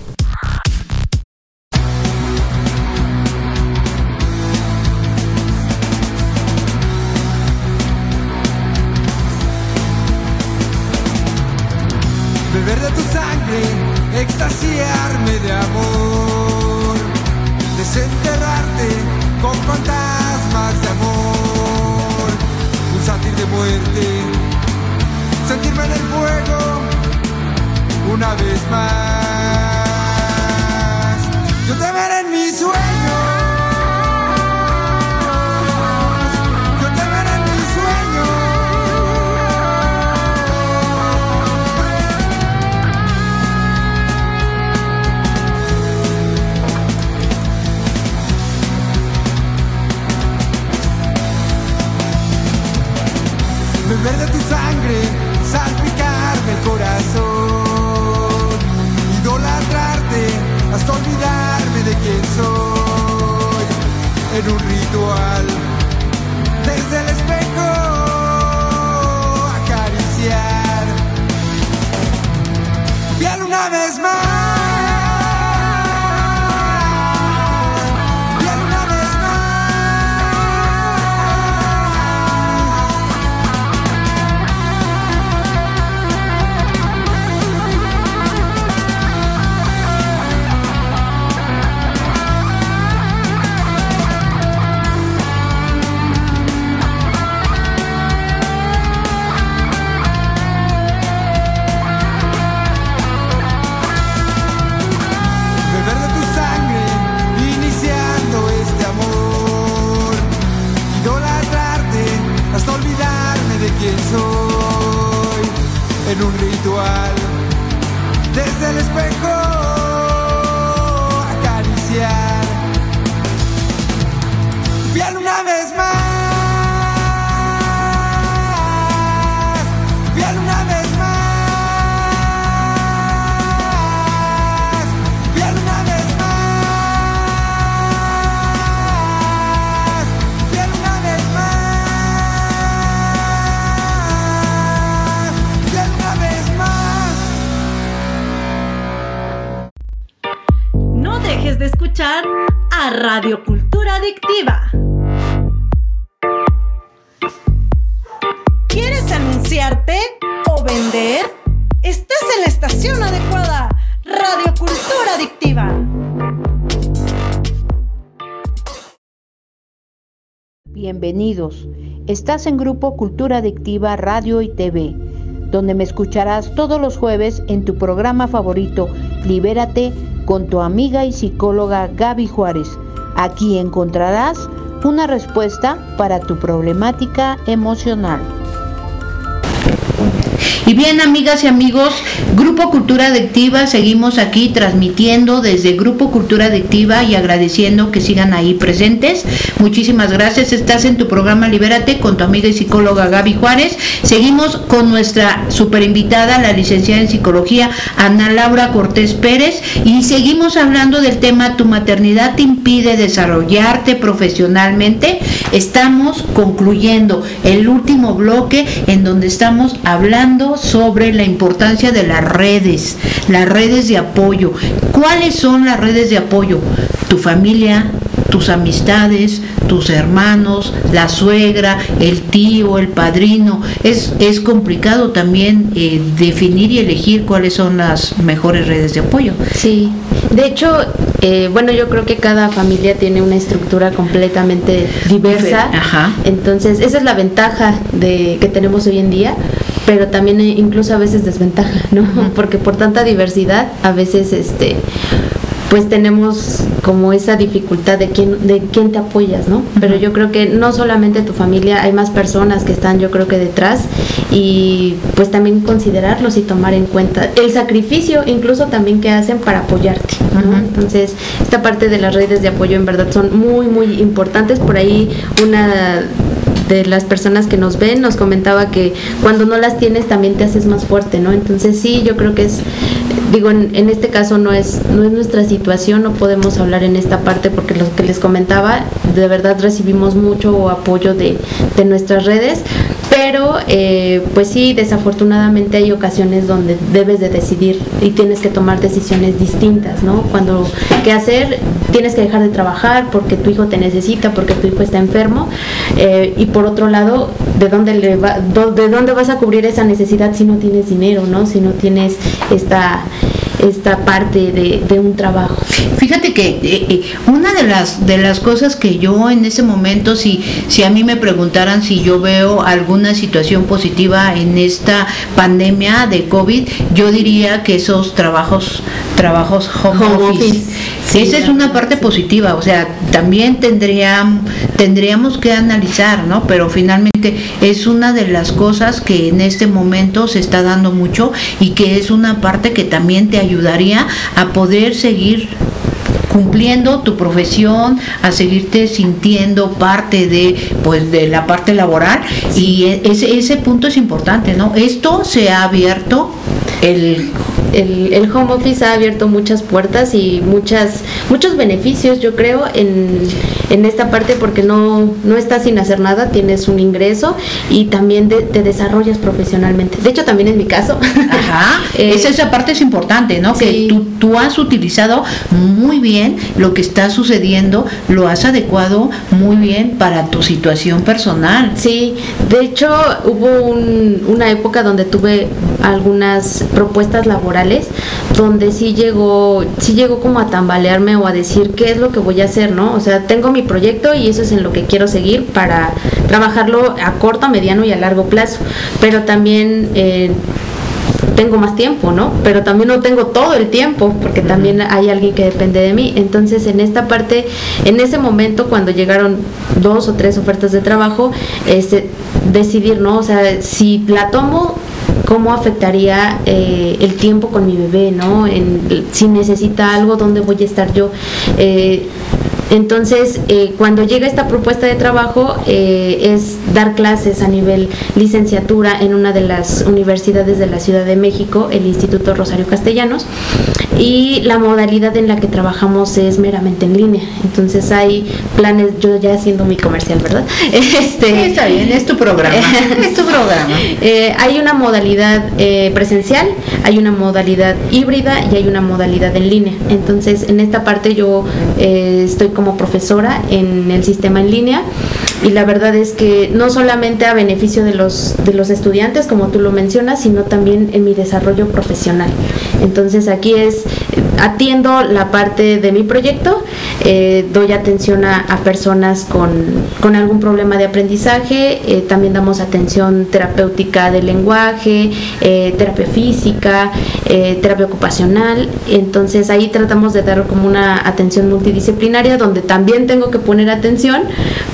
Estás en Grupo Cultura Adictiva Radio y TV, donde me escucharás todos los jueves en tu programa favorito, Libérate, con tu amiga y psicóloga Gaby Juárez. Aquí encontrarás una respuesta para tu problemática emocional. Y bien, amigas y amigos, Grupo Cultura Adictiva, seguimos aquí transmitiendo desde Grupo Cultura Adictiva y agradeciendo que sigan ahí presentes. Muchísimas gracias. Estás en tu programa Libérate con tu amiga y psicóloga Gaby Juárez. Seguimos con nuestra super invitada, la licenciada en psicología Ana Laura Cortés Pérez, y seguimos hablando del tema Tu maternidad te impide desarrollarte profesionalmente. Estamos concluyendo el último bloque en donde estamos hablando sobre la importancia de las redes, las redes de apoyo. ¿Cuáles son las redes de apoyo? Tu familia, tus amistades, tus hermanos, la suegra, el tío, el padrino. Es, es complicado también eh, definir y elegir cuáles son las mejores redes de apoyo. Sí, de hecho, eh, bueno, yo creo que cada familia tiene una estructura completamente diversa. Ajá. Entonces, esa es la ventaja de que tenemos hoy en día, pero también eh, incluso a veces desventaja, ¿no? Porque por tanta diversidad, a veces este pues tenemos como esa dificultad de quién de quién te apoyas, ¿no? Pero yo creo que no solamente tu familia, hay más personas que están yo creo que detrás y pues también considerarlos y tomar en cuenta el sacrificio incluso también que hacen para apoyarte, ¿no? Entonces, esta parte de las redes de apoyo en verdad son muy muy importantes, por ahí una de las personas que nos ven nos comentaba que cuando no las tienes también te haces más fuerte, ¿no? Entonces sí, yo creo que es, digo, en, en este caso no es, no es nuestra situación, no podemos hablar en esta parte porque lo que les comentaba, de verdad recibimos mucho apoyo de, de nuestras redes, pero eh, pues sí, desafortunadamente hay ocasiones donde debes de decidir y tienes que tomar decisiones distintas, ¿no? Cuando, ¿qué hacer? Tienes que dejar de trabajar porque tu hijo te necesita, porque tu hijo está enfermo, eh, y por otro lado, ¿de dónde, le va, do- ¿de dónde vas a cubrir esa necesidad si no tienes dinero, ¿no? Si no tienes esta, esta parte de, de un trabajo. Fíjate que eh, eh, una de las de las cosas que yo en ese momento, si si a mí me preguntaran si yo veo alguna situación positiva en esta pandemia de COVID, yo diría que esos trabajos trabajos home, Home office, office. Sí, esa es una parte positiva, o sea, también tendrían, tendríamos que analizar, ¿no? Pero finalmente es una de las cosas que en este momento se está dando mucho y que es una parte que también te ayudaría a poder seguir cumpliendo tu profesión, a seguirte sintiendo parte de pues de la parte laboral y e- ese ese punto es importante, ¿no? Esto se ha abierto el el, el home office ha abierto muchas puertas y muchas muchos beneficios, yo creo, en, en esta parte porque no, no estás sin hacer nada, tienes un ingreso y también de- te desarrollas profesionalmente. De hecho, también en mi caso. Ajá, Eh, esa, esa parte es importante, ¿no? Que tú, tú has utilizado muy bien lo que está sucediendo, lo has adecuado muy bien para tu situación personal. Sí, de hecho hubo un- una época donde tuve algunas propuestas laborales donde sí llegó, sí llegó como a tambalearme o a decir qué es lo que voy a hacer, ¿no? O sea, tengo mi proyecto y eso es en lo que quiero seguir para trabajarlo a corto, mediano y a largo plazo. Pero también eh, tengo más tiempo, ¿no? Pero también no tengo todo el tiempo, porque también hay alguien que depende de mí. Entonces, en esta parte, en ese momento, cuando llegaron dos o tres ofertas de trabajo, este, decidir, ¿no? O sea, si la tomo, ¿cómo afectaría eh, el tiempo con mi bebé, ¿no? En, si necesita algo, ¿dónde voy a estar yo? Eh, entonces, eh, cuando llega esta propuesta de trabajo, eh, es dar clases a nivel licenciatura en una de las universidades de la Ciudad de México, el Instituto Rosario Castellanos, y la modalidad en la que trabajamos es meramente en línea. Entonces, hay planes, yo ya haciendo mi comercial, ¿verdad? Este, Está bien, es tu programa, es tu programa. Eh, hay una modalidad eh, presencial, hay una modalidad híbrida y hay una modalidad en línea. Entonces, en esta parte yo eh, estoy como profesora en el sistema en línea y la verdad es que no solamente a beneficio de los de los estudiantes, como tú lo mencionas, sino también en mi desarrollo profesional. Entonces, aquí es eh, atiendo la parte de mi proyecto, eh, doy atención a, personas con, con algún problema de aprendizaje, eh, también damos atención terapéutica del lenguaje, eh, terapia física, eh, terapia ocupacional, entonces ahí tratamos de dar como una atención multidisciplinaria donde también tengo que poner atención,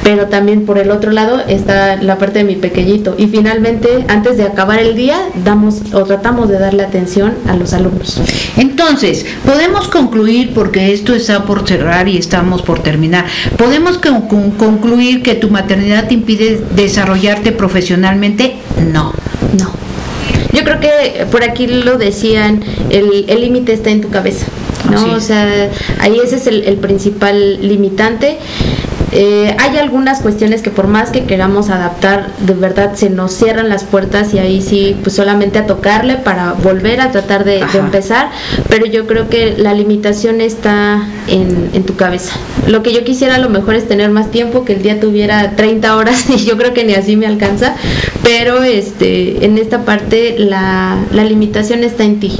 pero también por el otro lado está la parte de mi pequeñito y finalmente antes de acabar el día damos o tratamos de darle atención a los alumnos. Entonces, podemos concluir, porque esto está por cerrar y estamos por terminar, podemos con- con- concluir que tu maternidad te impide desarrollarte profesionalmente, no. No. Yo creo que por aquí lo decían, el el límite está en tu cabeza, ¿no? O sea, ahí ese es el, el principal limitante. Eh, hay algunas cuestiones que por más que queramos adaptar, de verdad se nos cierran las puertas y ahí sí, pues solamente a tocarle para volver a tratar de, empezar, pero yo creo que la limitación está en, en tu cabeza. Lo que yo quisiera a lo mejor es tener más tiempo, que el día tuviera 30 horas y yo creo que ni así me alcanza, pero este, en esta parte la, la limitación está en ti.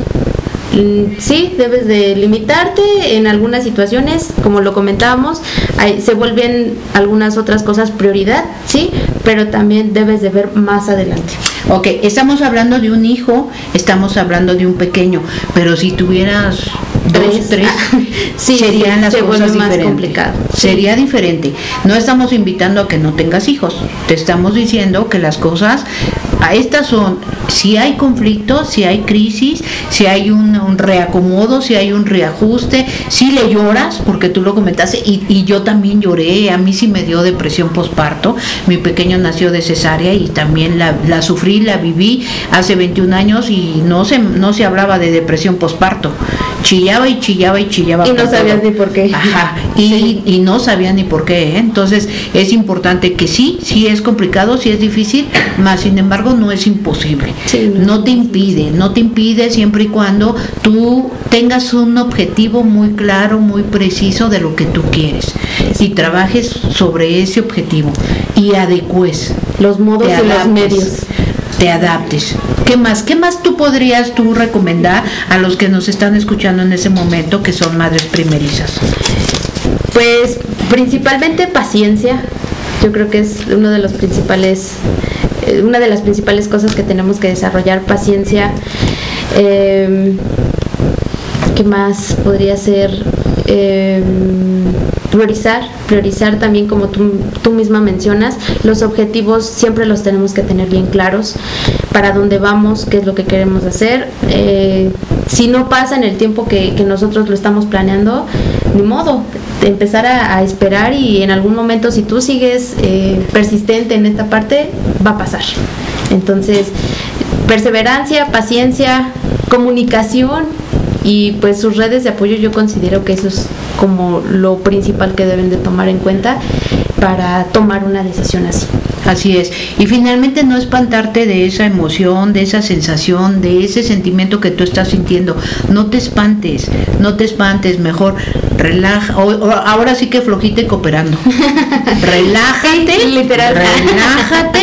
Mm, Sí, debes de limitarte en algunas situaciones, como lo comentábamos, hay- se vuelven algunas otras cosas prioridad, sí, pero también debes de ver más adelante. Ok, estamos hablando de un hijo, estamos hablando de un pequeño, pero si tuvieras dos, Tres. tres, Sí, serían las se cosas más diferentes. complicado. Sería diferente. No estamos invitando a que no tengas hijos, te estamos diciendo que las cosas a estas son, si hay conflicto, si hay crisis, si hay un, un reacomodo, si hay un reajuste, si le lloras, porque tú lo comentaste, y, y yo también lloré, a mí sí me dio depresión posparto, mi pequeño nació de cesárea y también la, la sufrí, la viví hace 21 años y no se, no se hablaba de depresión posparto, chillaba y chillaba y chillaba. Y no sabías ni por qué. Ajá, y, y no sabía ni por qué, ¿eh? entonces es importante que sí, sí es complicado, sí es difícil, más sin embargo no es imposible, no te impide, no te impide siempre y cuando tú tengas un objetivo muy claro, muy preciso de lo que tú quieres y trabajes sobre ese objetivo y adecues los modos y los medios. te adaptes. ¿Qué más? ¿Qué más tú podrías tú recomendar a los que nos están escuchando en ese momento que son madres primerizas? Pues principalmente paciencia. Yo creo que es uno de los principales, eh, una de las principales cosas que tenemos que desarrollar, paciencia. Eh, ¿Qué más podría ser? Eh, priorizar, priorizar también como tú, tú misma mencionas, los objetivos siempre los tenemos que tener bien claros, para dónde vamos, qué es lo que queremos hacer. Eh, si no pasa en el tiempo que, que nosotros lo estamos planeando, ni modo, empezar a, esperar y en algún momento si tú sigues eh, persistente en esta parte, va a pasar. Entonces, perseverancia, paciencia comunicación y pues sus redes de apoyo yo considero que eso es como lo principal que deben de tomar en cuenta para tomar una decisión así. Así es. Y finalmente no espantarte de esa emoción, de esa sensación, de ese sentimiento que tú estás sintiendo. No te espantes, no te espantes, mejor relaja. o- o ahora sí que flojita y cooperando. relájate, literal. relájate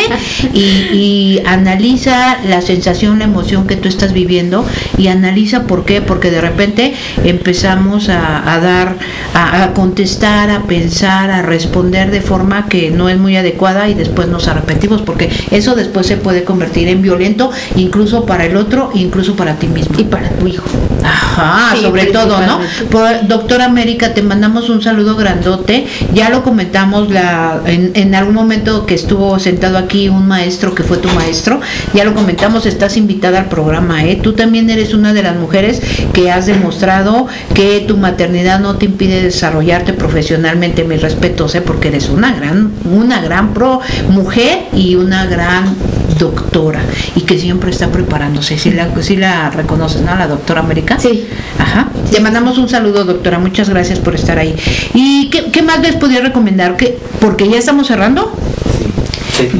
y, y analiza la sensación, la emoción que tú estás viviendo y analiza por qué, porque de repente empezamos a, a dar, a, a contestar, a pensar, a responder de forma que no es muy adecuada y después nos arrepentimos, porque eso después se puede convertir en violento incluso para el otro, incluso para ti mismo. Y para tu hijo. Ajá, Sí, sobre todo, ¿no? Por- doctora América, te mandamos un saludo grandote. Ya lo comentamos la, en, en algún momento que estuvo sentado aquí un maestro que fue tu maestro. Ya lo comentamos, estás invitada al programa, ¿eh? Tú también eres una de las mujeres que has demostrado que tu maternidad no te impide desarrollarte profesionalmente. Mis respetos, ¿eh? Porque eres una gran, una gran pro mujer y una gran doctora y que siempre está preparándose. Si la, sí la reconoces, ¿no? La doctora América. Sí. Ajá. Te mandamos un saludo, doctora. Muchas gracias por estar ahí. ¿Y qué, qué más les podría recomendar? que Porque ya estamos cerrando.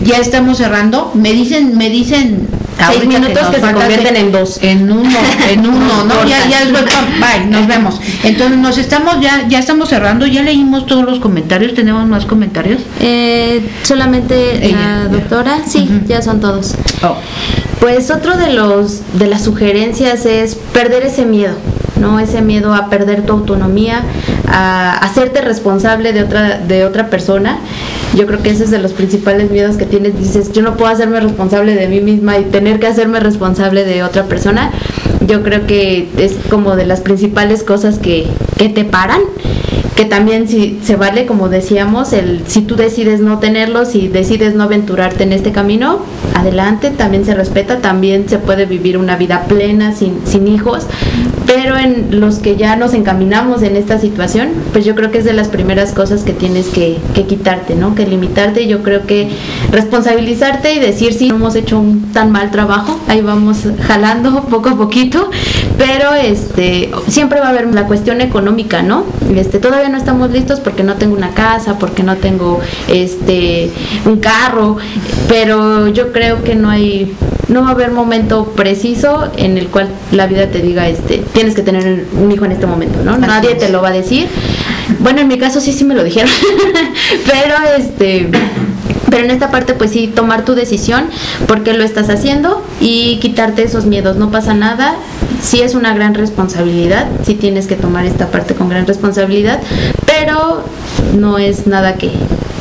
Ya estamos cerrando. Me dicen, me dicen. Seis minutos que se convierten en dos. En uno, en uno, ¿no? Ya, ya después, bye, nos vemos. Entonces nos estamos, ya, ya estamos cerrando, ya leímos todos los comentarios, tenemos más comentarios. Eh, solamente Ella. la doctora, sí, ya son todos. Oh. Pues otro de los de las sugerencias es perder ese miedo, ¿no? Ese miedo a perder tu autonomía, a hacerte responsable de otra de otra persona. Yo creo que ese es de los principales miedos que tienes. Dices, yo no puedo hacerme responsable de mí misma y tener que hacerme responsable de otra persona. Yo creo que es como de las principales cosas que, que te paran que también si se vale como decíamos el si tú decides no tenerlo si decides no aventurarte en este camino adelante también se respeta también se puede vivir una vida plena sin, sin hijos. Pero en los que ya nos encaminamos en esta situación pues yo creo que es de las primeras cosas que tienes que, que quitarte no que limitarte yo creo que responsabilizarte y decir si hemos hecho un tan mal trabajo ahí vamos jalando poco a poquito pero este siempre va a haber la cuestión económica no este todavía no estamos listos porque no tengo una casa porque no tengo este un carro pero yo creo que no hay no va a haber momento preciso en el cual la vida te diga este tienes que tener un hijo en este momento no nadie te lo va a decir. Bueno en mi caso sí sí me lo dijeron. Pero este pero en esta parte pues sí tomar tu decisión porque lo estás haciendo y quitarte esos miedos. No pasa nada sí es una gran responsabilidad sí tienes que tomar esta parte con gran responsabilidad pero no es nada que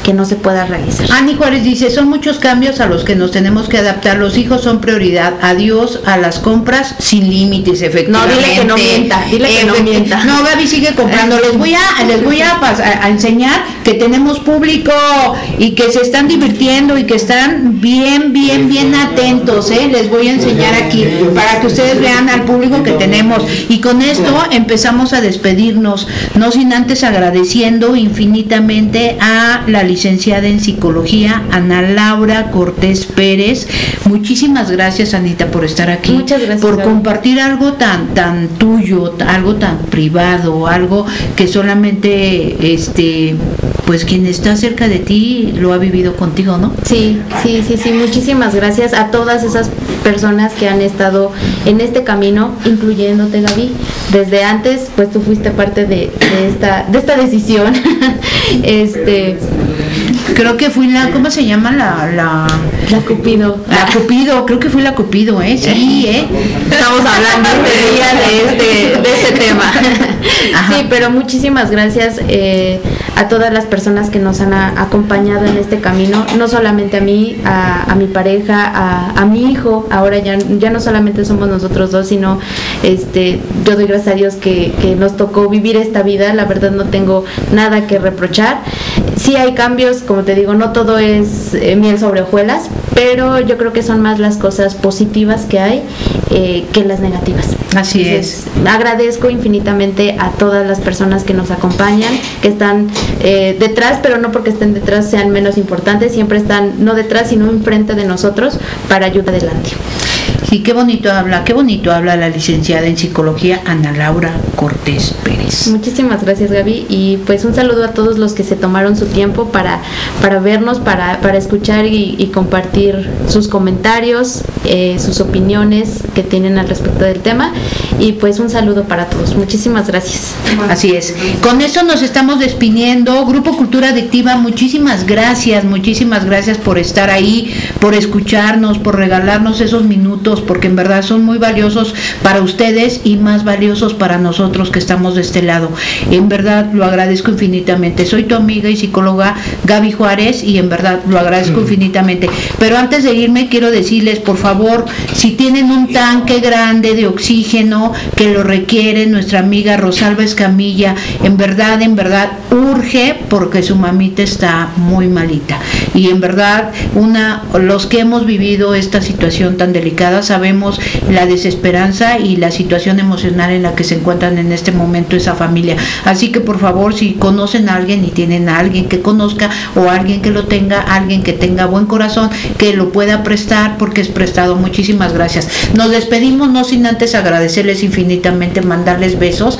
que no se pueda realizar Ani Juárez dice, son muchos cambios a los que nos tenemos que adaptar. Los hijos son prioridad. Adiós a las compras sin límites, efectivamente. No, dile que no mienta, dile que no mienta. No, Gaby sigue comprando. Les voy a, les voy a, a- a enseñar que tenemos público y que se están divirtiendo y que están bien, bien, bien atentos. ¿eh? Les voy a enseñar aquí para que ustedes vean al público que tenemos. Y con esto empezamos a despedirnos, no sin antes agradeciendo infinitamente a la licenciada en psicología, Ana Laura Cortés Pérez. Muchísimas gracias, Anita, por estar aquí. Muchas gracias, Por compartir algo tan, tan tuyo, algo tan privado, algo que solamente, este, pues quien está cerca de ti lo ha vivido contigo, ¿no? Sí, sí, sí, sí, muchísimas gracias a todas esas personas que han estado en este camino, incluyéndote Gaby. Desde antes, pues tú fuiste parte de, de esta, de esta decisión. este, Creo que fui la, ¿cómo se llama la, la, la Cupido. la Cupido? Creo que fui la Cupido, ¿eh? Sí, ¿eh? Estamos hablando este día de este, de este tema. Sí, pero muchísimas gracias eh, a todas las personas que nos han a- acompañado en este camino, no solamente a mí, a, a mi pareja, a, a mi hijo, ahora ya, ya no solamente somos nosotros dos, sino este, yo doy gracias a Dios que, que nos tocó vivir esta vida, la verdad no tengo nada que reprochar. Sí hay cambios, como te digo, no todo es eh, miel sobre hojuelas, pero yo creo que son más las cosas positivas que hay eh, que las negativas. Así Entonces, Agradezco infinitamente a todas las personas que nos acompañan, que están eh, detrás, pero no porque estén detrás sean menos importantes, siempre están no detrás, sino enfrente de nosotros para ayudar adelante. Sí, qué bonito habla, qué bonito habla la licenciada en psicología Ana Laura Cortés Pérez. Muchísimas gracias Gaby y pues un saludo a todos los que se tomaron su tiempo para, para vernos, para, para escuchar y, y compartir sus comentarios, eh, sus opiniones que tienen al respecto del tema y pues un saludo para todos. Muchísimas gracias. Así es. Con eso nos estamos despidiendo. Grupo Cultura Adictiva, muchísimas gracias, muchísimas gracias por estar ahí, por escucharnos, por regalarnos esos minutos, porque en verdad son muy valiosos para ustedes y más valiosos para nosotros que estamos de este lado. En verdad lo agradezco infinitamente. Soy tu amiga y psicóloga Gaby Juárez y en verdad lo agradezco infinitamente. Pero antes de irme quiero decirles, por favor, si tienen un tanque grande de oxígeno que lo requiere nuestra amiga Rosalba Escamilla, en verdad, en verdad urge porque su mamita está muy malita. Y en verdad, una los que hemos vivido esta situación tan delicada sabemos la desesperanza y la situación emocional en la que se encuentran en este momento esa familia. Así que por favor, si conocen a alguien y tienen a alguien que conozca o alguien que lo tenga, alguien que tenga buen corazón, que lo pueda prestar porque es prestado. Muchísimas gracias. Nos despedimos no sin antes agradecerles infinitamente, mandarles besos.